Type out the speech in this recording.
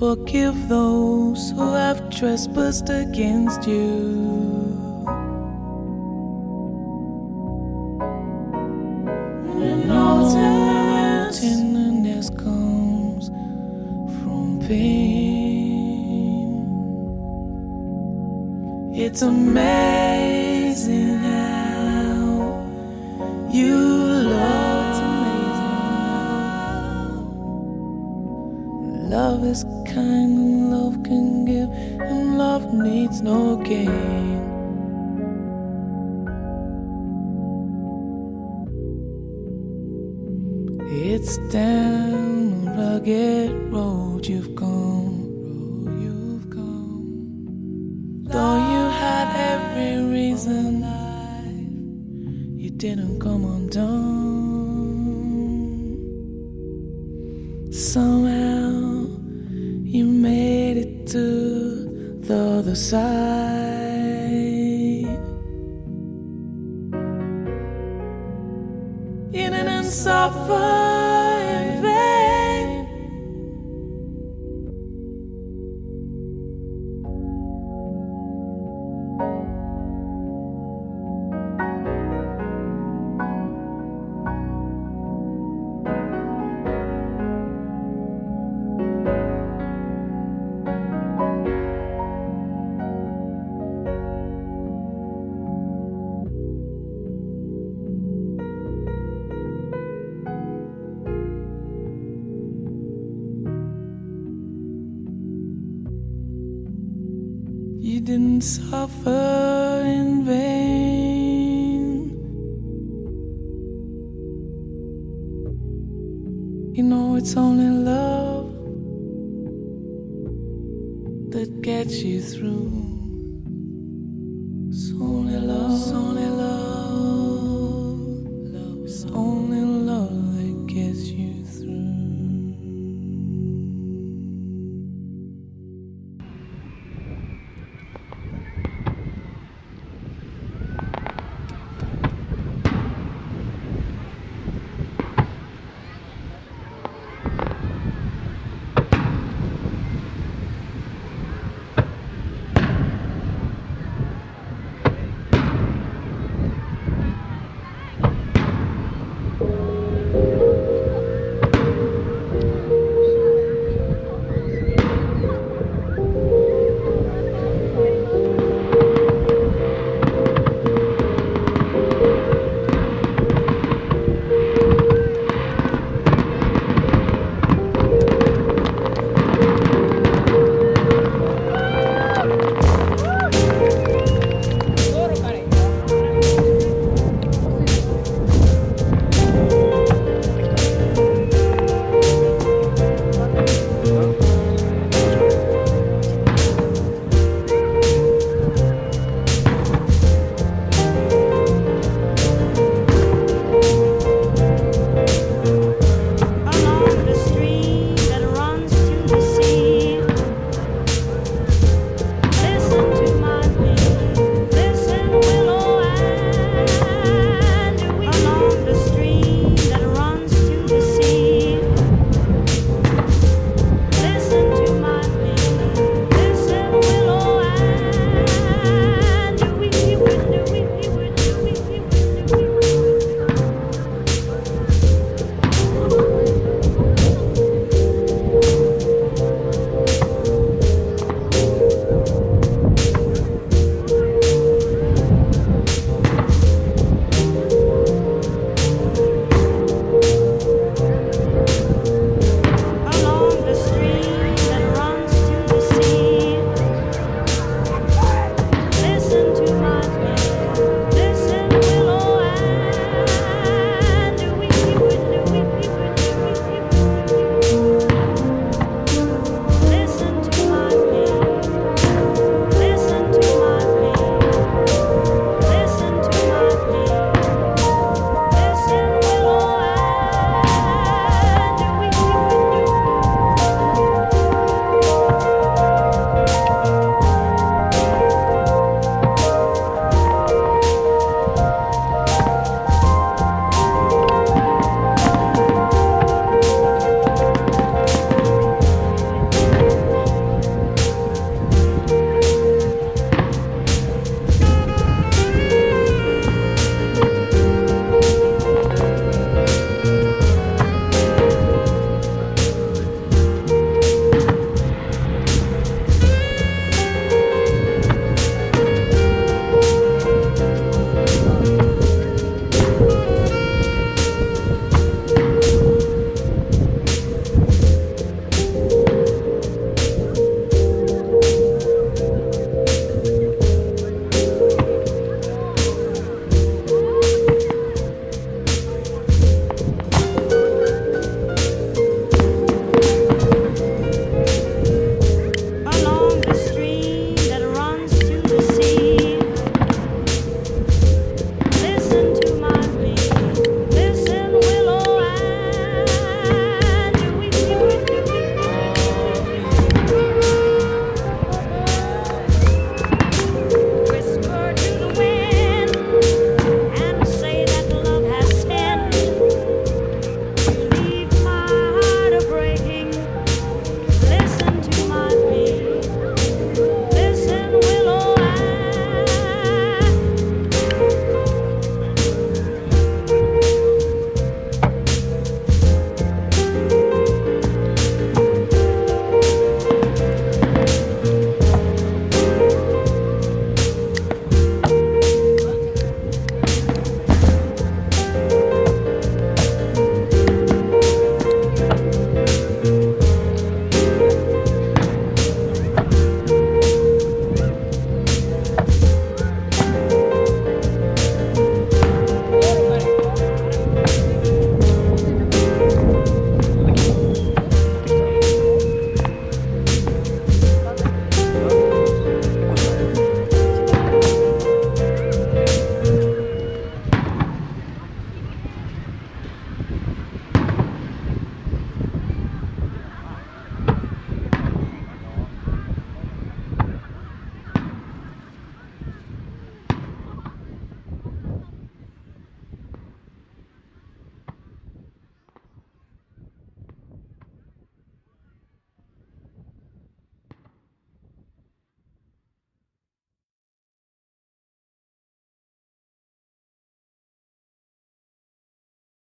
Forgive those who have trespassed against you.